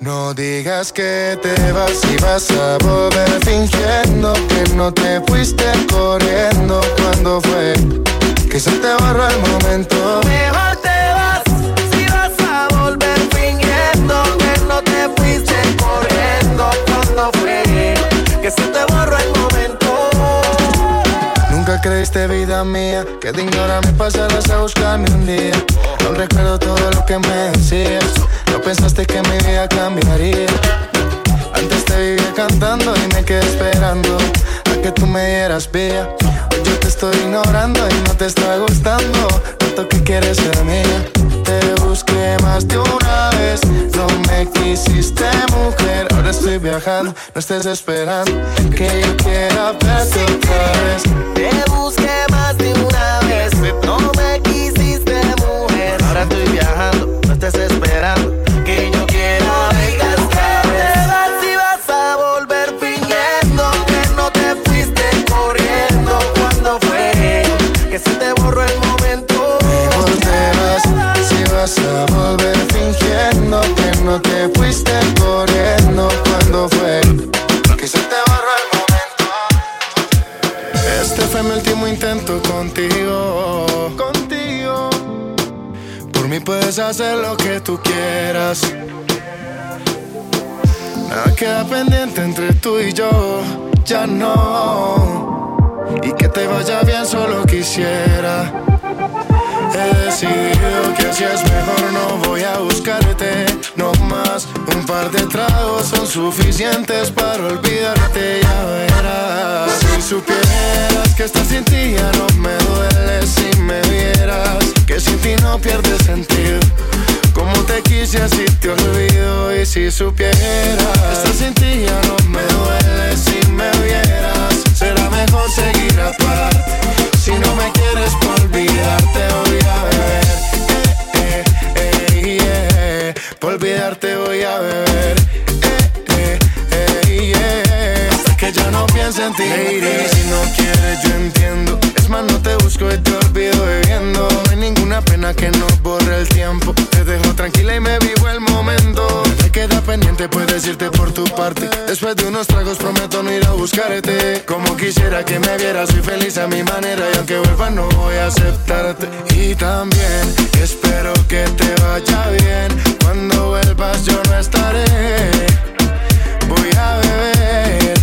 No digas que te vas y vas a volver fingiendo que no te fuiste corriendo cuando fue que se te borró el momento. Mejor te vas si vas a volver fingiendo que no te fuiste corriendo cuando fue que se te borró el momento. Nunca creíste vida mía que de ignorarme pasarás a buscarme un día. No recuerdo todo lo que me decías no pensaste que mi vida cambiaría. Antes te vivía cantando y me quedé esperando a que tú me dieras vía. Hoy yo te estoy ignorando y no te está gustando. Tanto que quieres ser mía. Te busqué más de una vez. No me quisiste, mujer. Ahora estoy viajando, no estés esperando que yo quiera verte otra vez. Te busqué más de una vez. Es mejor, no voy a buscarte, no más. Un par de tragos son suficientes para olvidarte, ya verás. Si supieras que estás sin ti ya no me duele si me vieras, que sin ti no pierde sentido. Como te quise así te olvido y si supieras que estás sin ti ya no me duele si me vieras, será mejor seguir aparte. Si no me quieres por olvidarte beber. Eh, eh, yeah. Hasta que ya no piense en ti. Lady, si no quieres yo entiendo. Es más, no te busco y te olvido bebiendo. No hay ninguna pena que no borre el tiempo. Pendiente, puedes irte por tu parte. Después de unos tragos prometo no ir a buscarte. Como quisiera que me vieras, soy feliz a mi manera y aunque vuelva no voy a aceptarte. Y también espero que te vaya bien. Cuando vuelvas yo no estaré. Voy a beber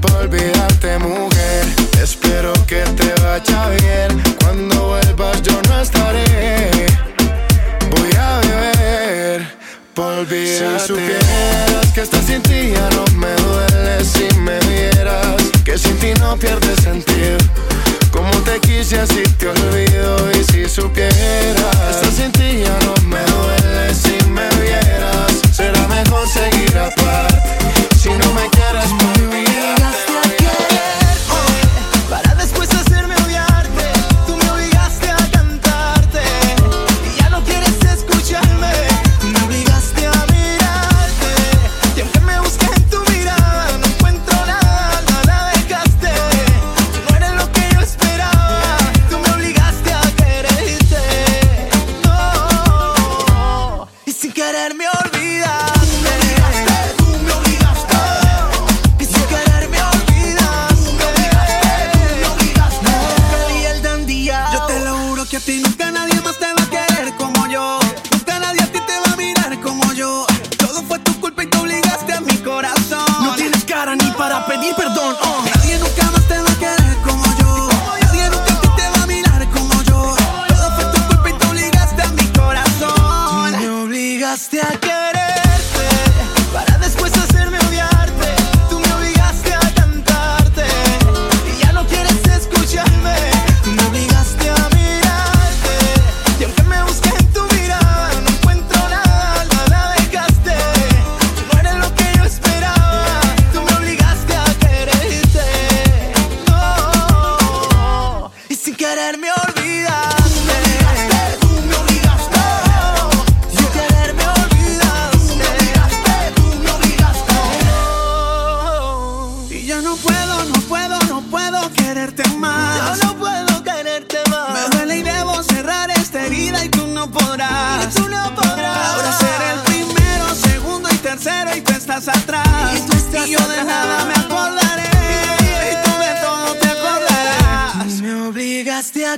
por olvidarte mujer. Espero que te vaya bien. Cuando vuelvas yo no estaré. Voy a beber si supieras que estás sin ti ya no me duele Si me vieras. Que sin ti no pierde sentido. Como te quise así te olvido Y si supieras. Estás sin ti ya no me duele Si me vieras. Será mejor seguir aparte. Si no me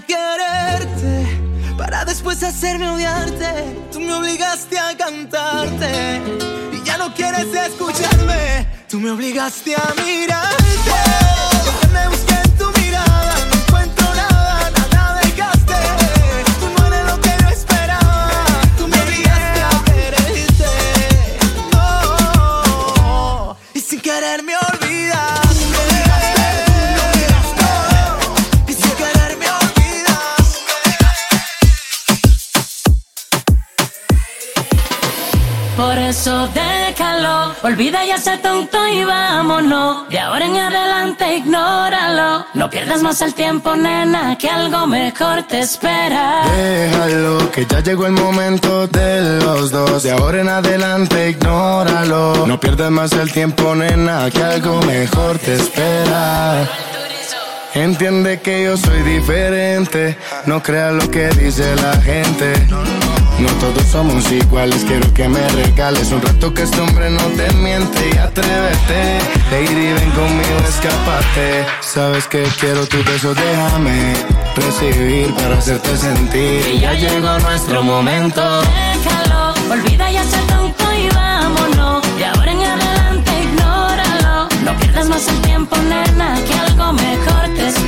quererte para después hacerme odiarte. Tú me obligaste a cantarte y ya no quieres escucharme. Tú me obligaste a mirarte. Eso déjalo. Olvida ya ese tonto y vámonos. De ahora en adelante ignóralo. No pierdas más el tiempo, nena, que algo mejor te espera. Déjalo, que ya llegó el momento de los dos. De ahora en adelante ignóralo. No pierdas más el tiempo, nena, que algo mejor te espera. Entiende que yo soy diferente, no creas lo que dice la gente. No todos somos iguales, quiero que me regales un rato que este hombre no te miente y atrévete. Lady, ven conmigo, escapate. Sabes que quiero tu beso, déjame recibir para hacerte sentir. Y ya llegó nuestro momento. Déjalo, olvida ya ser tonto y vámonos. Y ahora en adelante ignóralo. No pierdas más el tiempo, nena, que algo mejor te espera.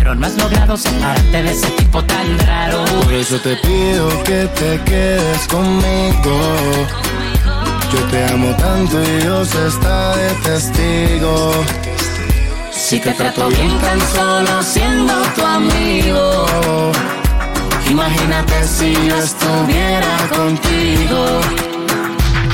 pero no has logrado separarte de ese tipo tan raro. Por eso te pido que te quedes conmigo. Yo te amo tanto y Dios está de testigo. Si te trato bien tan solo siendo tu amigo. Imagínate si yo estuviera contigo.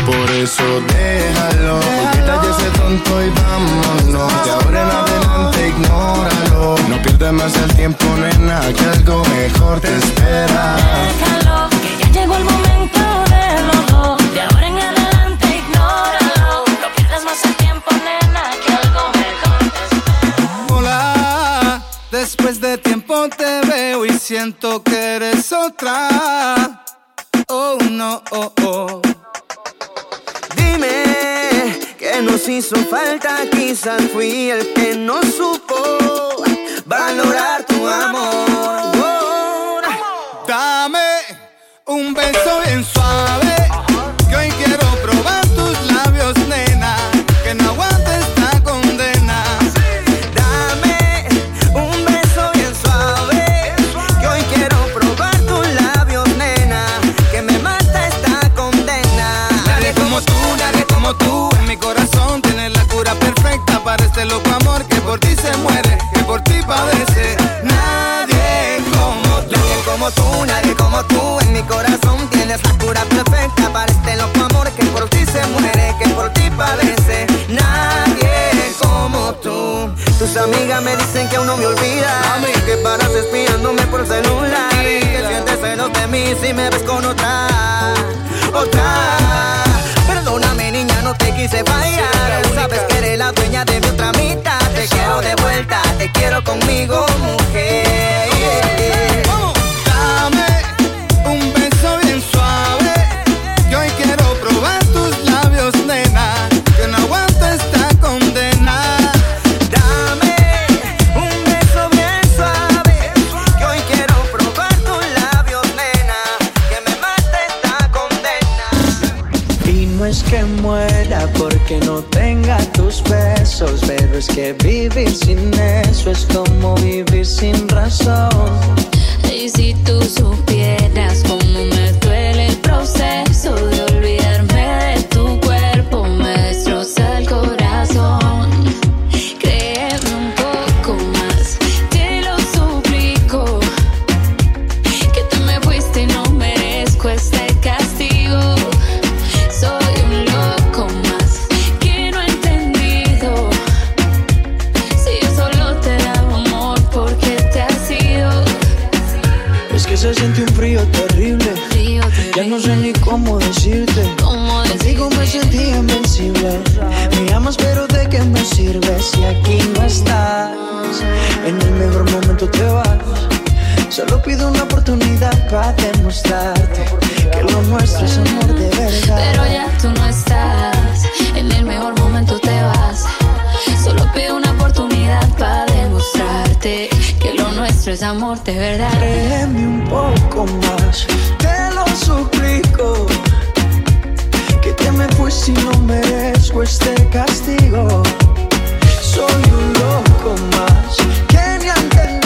Por eso déjalo, olvida ese tonto y vámonos. De ahora en adelante ignóralo. No pierdas más el tiempo, nena, que algo mejor te espera. Déjalo, que ya llegó el momento de los dos. De ahora en adelante ignóralo. No pierdas más el tiempo, nena, que algo mejor te espera. Hola, después de tiempo te veo y siento que eres otra. Oh no, oh, oh. Nos hizo falta, quizás fui el que no supo valorar tu amor. Dame un beso bien suave, para este loco amor que por ti se muere, que por ti padece. Nadie como tú, nadie como tú, nadie como tú, en mi corazón tienes la cura perfecta para este loco amor que por ti se muere, que por ti padece. Nadie como tú. Tus amigas me dicen que aún no me olvidas, a mí que paras espiándome por celular y que sientes celos de mí si me ves con otra, otra. Perdóname niña, no te quise fallar. Sabes que dueña de mi otra mitad. Te quiero de vuelta, te quiero conmigo, mujer. Oportunidad para demostrarte que lo nuestro es amor de verdad. Pero ya tú no estás. En el mejor momento te vas. Solo pido una oportunidad para demostrarte que lo nuestro es amor de verdad. Créeme un poco más, te lo suplico. Que te me fui si no merezco este castigo. Soy un loco más que ni ha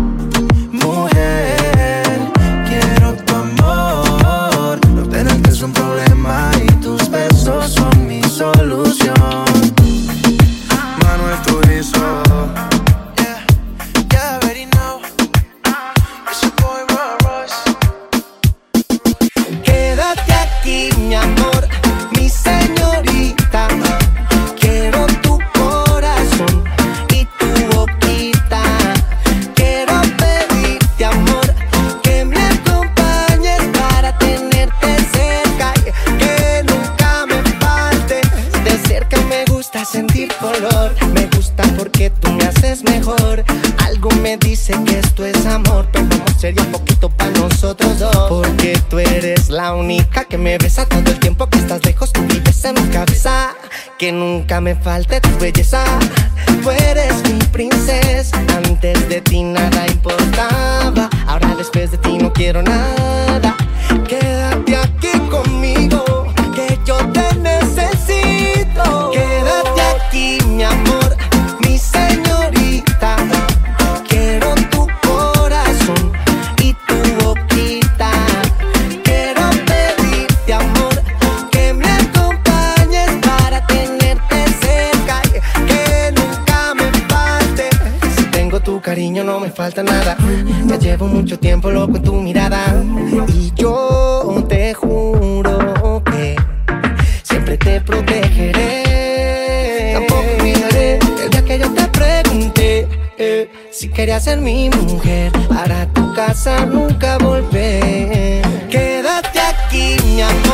Algo me dice que esto es amor, pero sería poquito para nosotros dos. Porque tú eres la única que me besa todo el tiempo que estás lejos. Tú vives en mi cabeza. Que nunca me falte tu belleza. Tú eres mi princesa. Antes de ti nada importaba. Ahora después de ti no quiero nada. Quédate falta nada. Ya llevo mucho tiempo loco en tu mirada. Y yo te juro que siempre te protegeré. Tampoco olvidaré el día que yo te pregunté eh, si querías ser mi mujer. Para tu casa nunca volver. Quédate aquí, mi amor,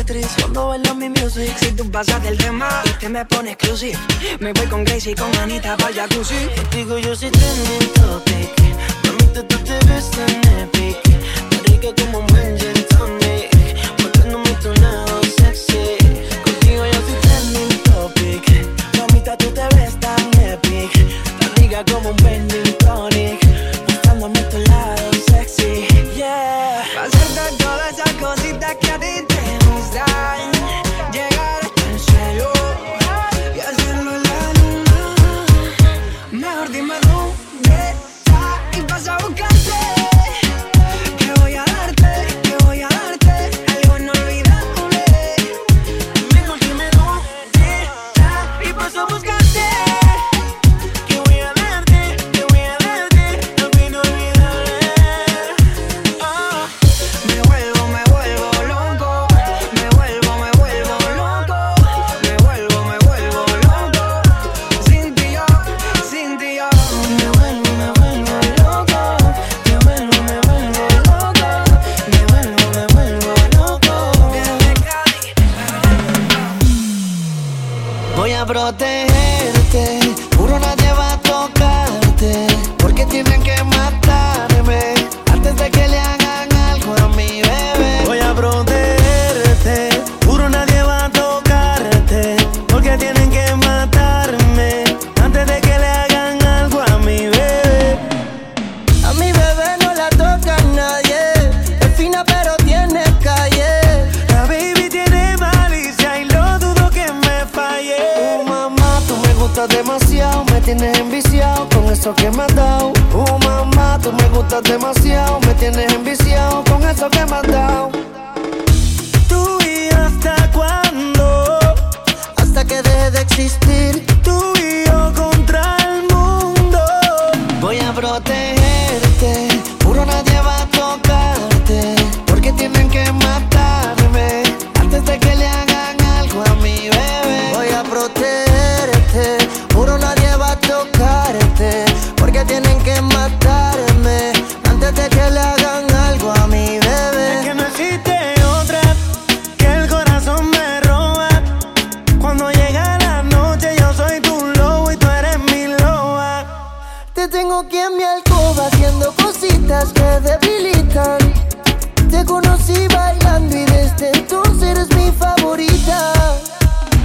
Tetris cuando bailo mi music. Si tú pasas del tema y te me pones exclusive, me voy con Gracie y con Anita para jacuzzi. Digo yo si te meto pique, mamita tú te ves tan epic, tan rica como un buen gin tonic, mostrándome tu lado sexy. Contigo yo soy trending topic, mamita tú te ves tan epic, tan rica como un buen Voy a protegerte, juro nadie va a tocarte, porque tienen que matarme antes de que le hagan. tengo aquí en mi alcoba haciendo cositas que debilitan. Te conocí bailando y desde entonces eres mi favorita.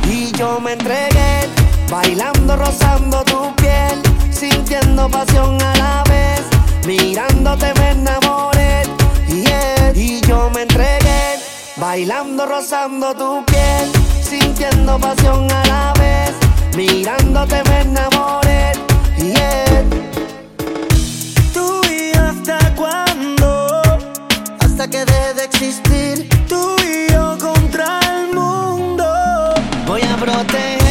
Y yo me entregué, bailando, rozando tu piel, sintiendo pasión a la vez, mirándote me enamoré. Yeah. Y yo me entregué, bailando, rozando tu piel, sintiendo pasión a la vez, mirándote me enamoré. Yeah. que deje de existir. Tú y yo contra el mundo. Voy a proteger.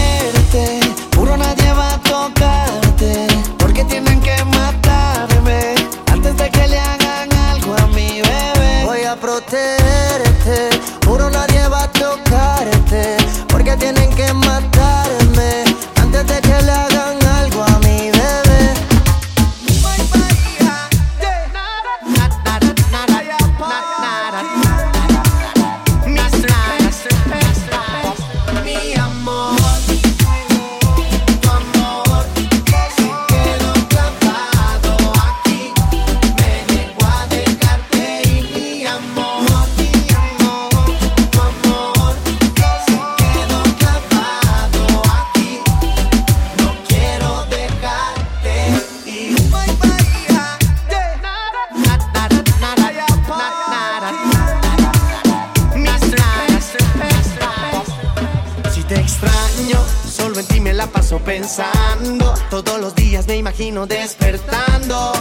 despertando.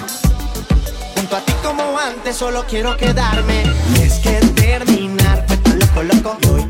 Junto a ti como antes, solo quiero quedarme. Y es que terminar fue tan loco, loco. Y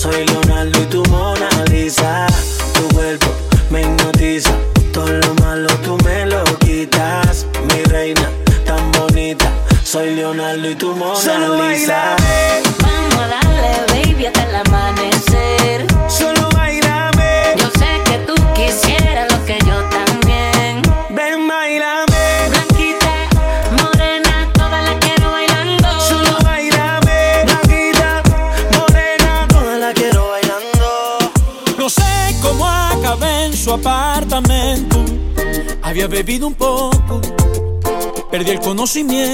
soy Leonardo perdí el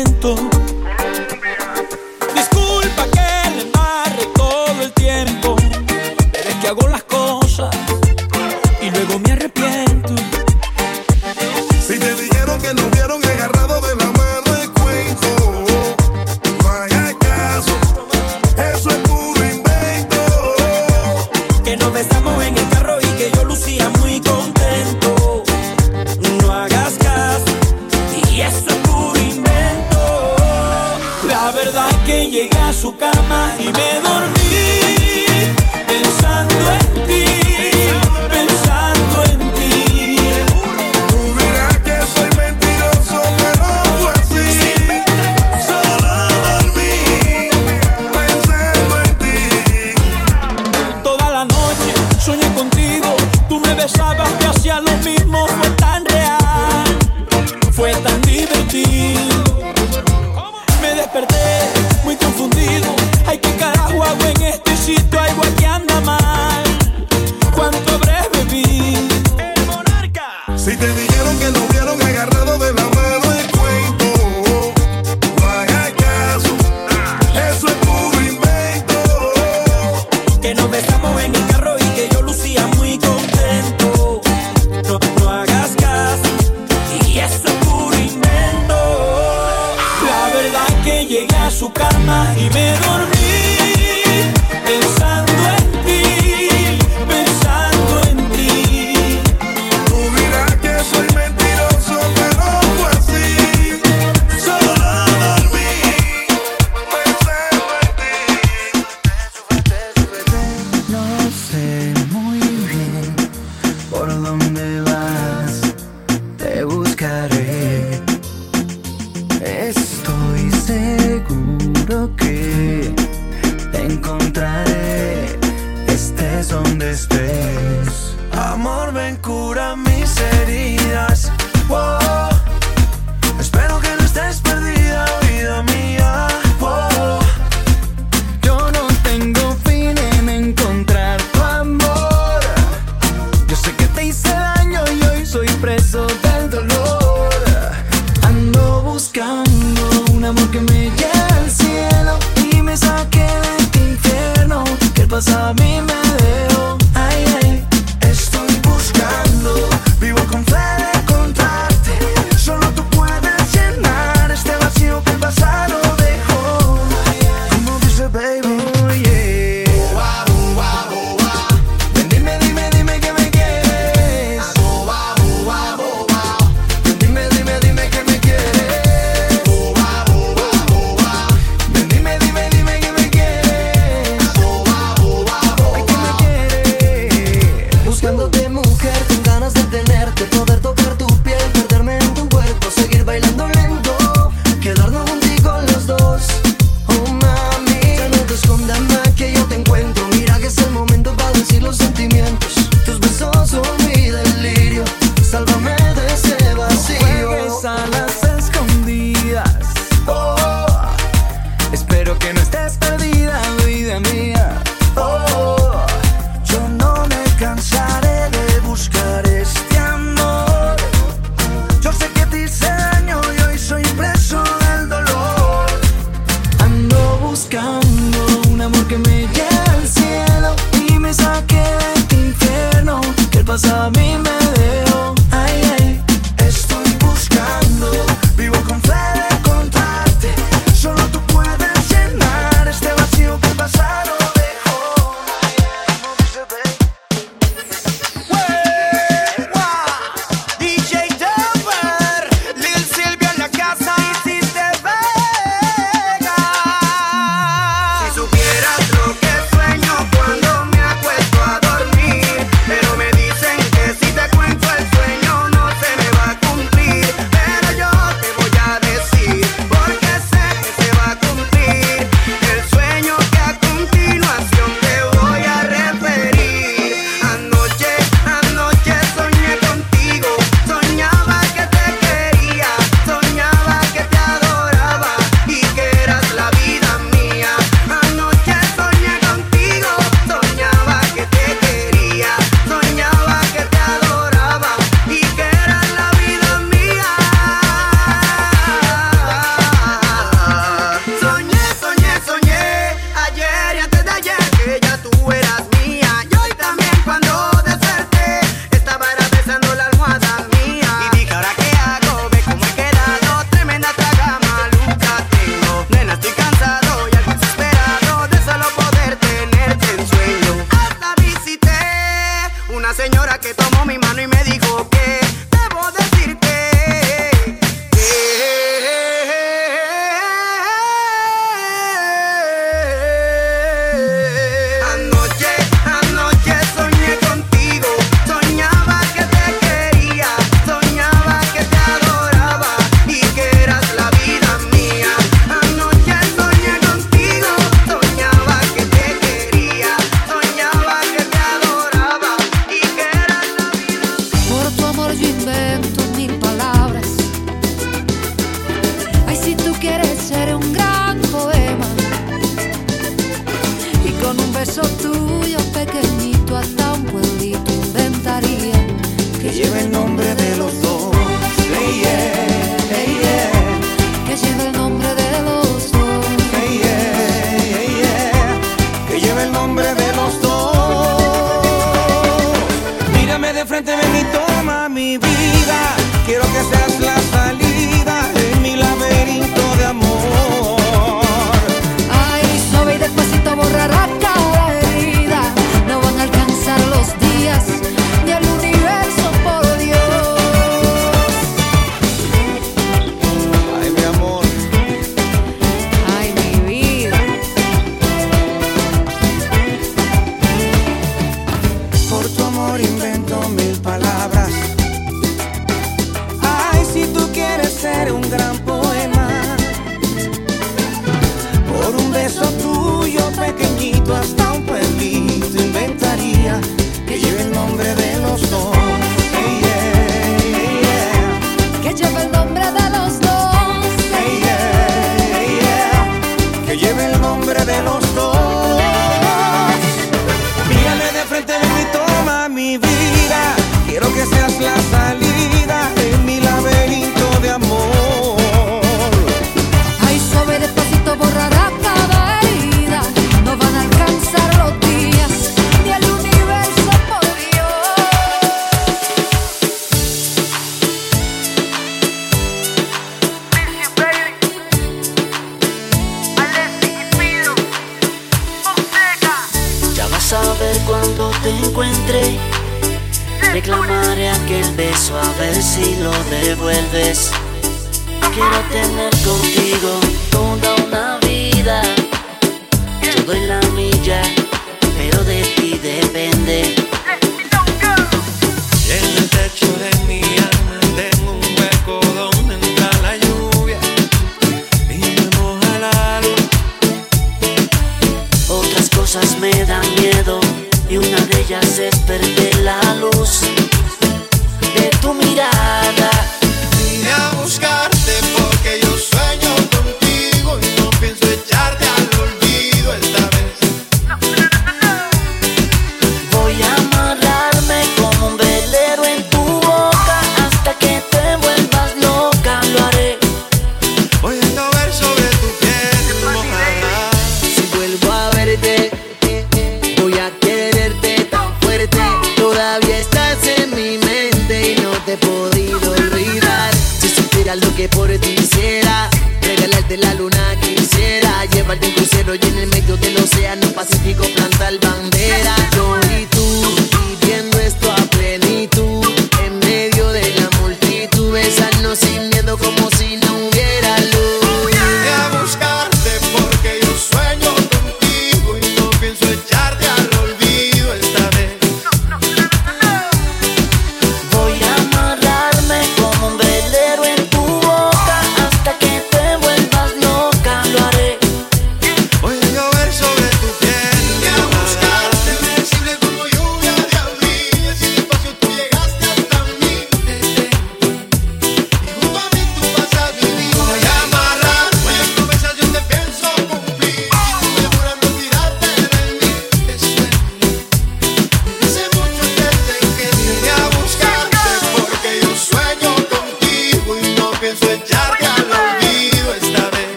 sotto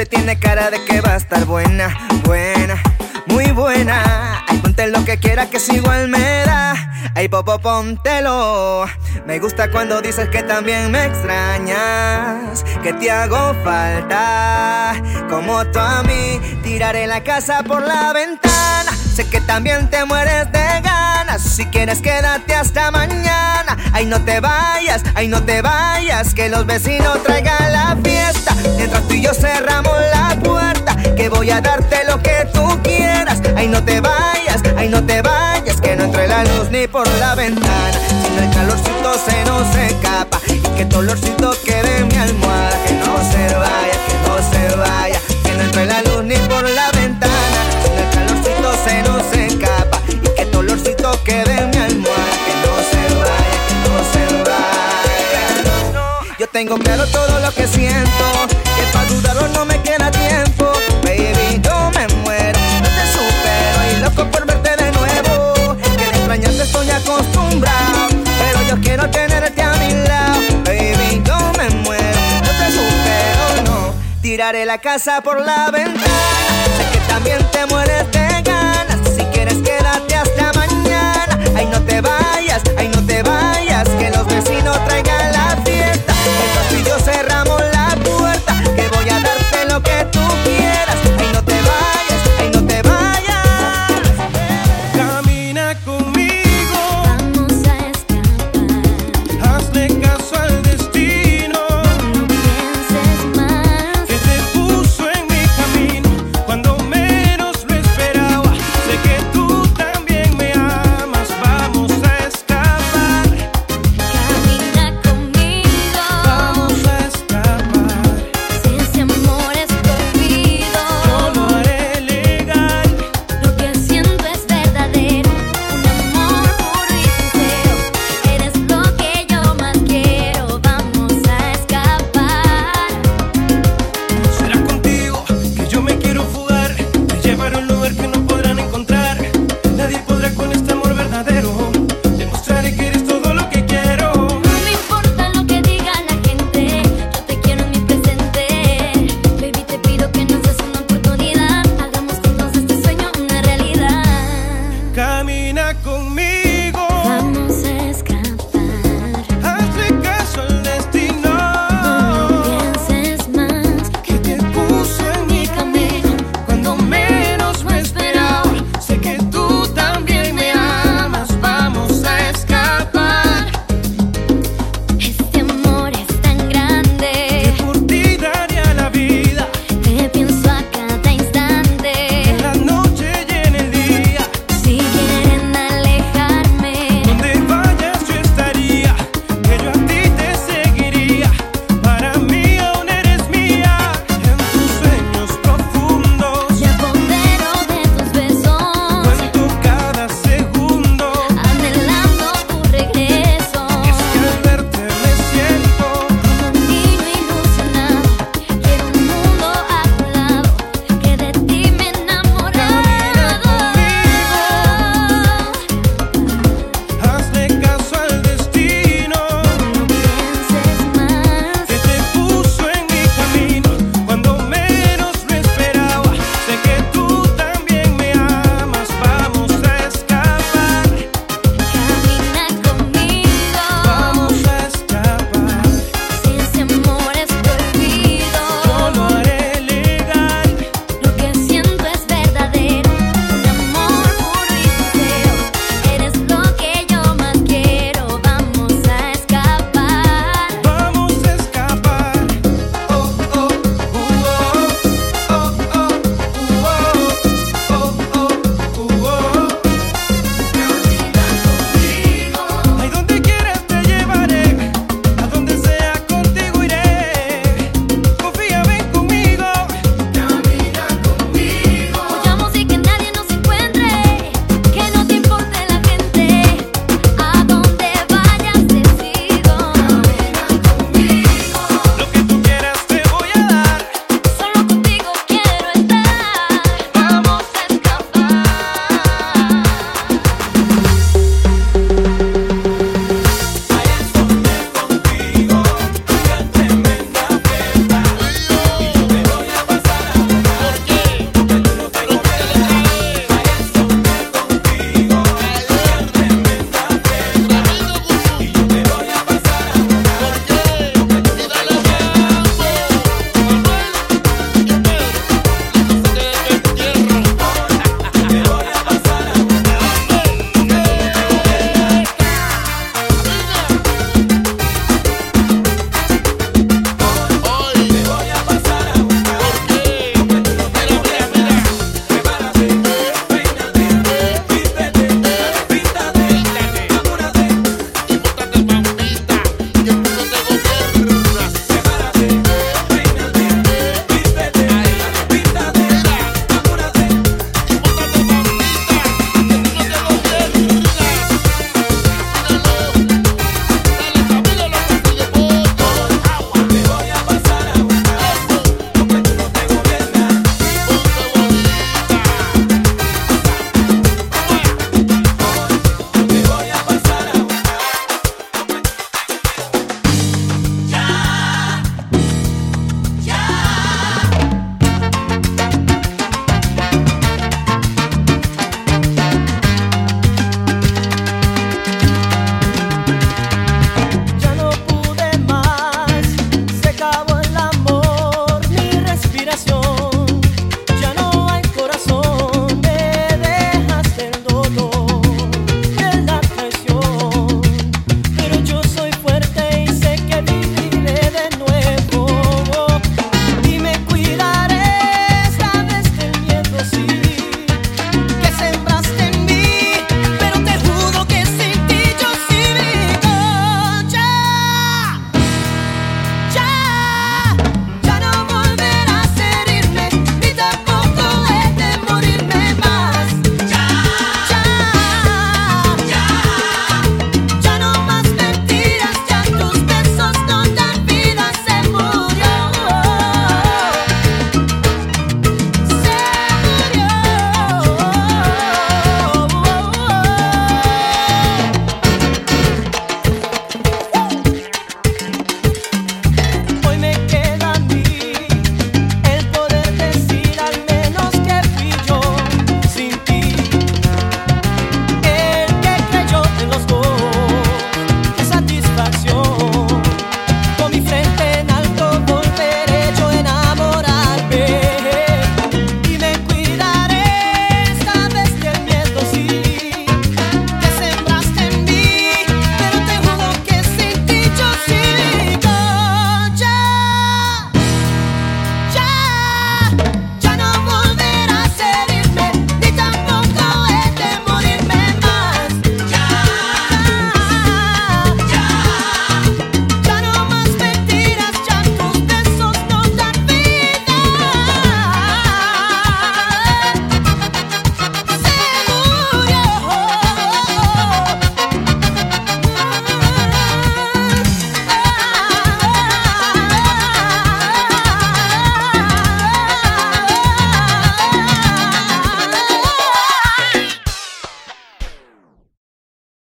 noche tiene cara de que va a estar buena, buena, muy buena. Ay, ponte lo que quiera que es igual me da. Ay, popo, póntelo. Me gusta cuando dices que también me extrañas, que te hago falta. Como tú a mí, tiraré la casa por la ventana. Sé que también te mueres de ganas. Si quieres, quédate hasta mañana. Ay, no te vayas, ay, no te vayas. Que los vecinos traigan la fiesta. Mientras tú y yo cerramos la puerta. Que voy a darte lo que tú quieras. Ay, no te vayas, ay, no te vayas. Que no entre la luz ni por la ventana. Si no el calorcito se nos escapa. Y que tu olorcito quede en mi almohada. Que no se vaya, Tengo claro todo lo que siento. Que para dudarlo no me queda tiempo. Baby, yo me muero. No te supero y loco por verte de nuevo. Que de extrañarte estoy acostumbrado. Pero yo quiero tenerte a mi lado. Baby, yo me muero. No te supero, no. Tiraré la casa por la ventana. Sé que también te mueres de ganas. Si quieres, quedarte hasta mañana. Ay, no te vayas, ay, no te vayas. Que los vecinos traigan.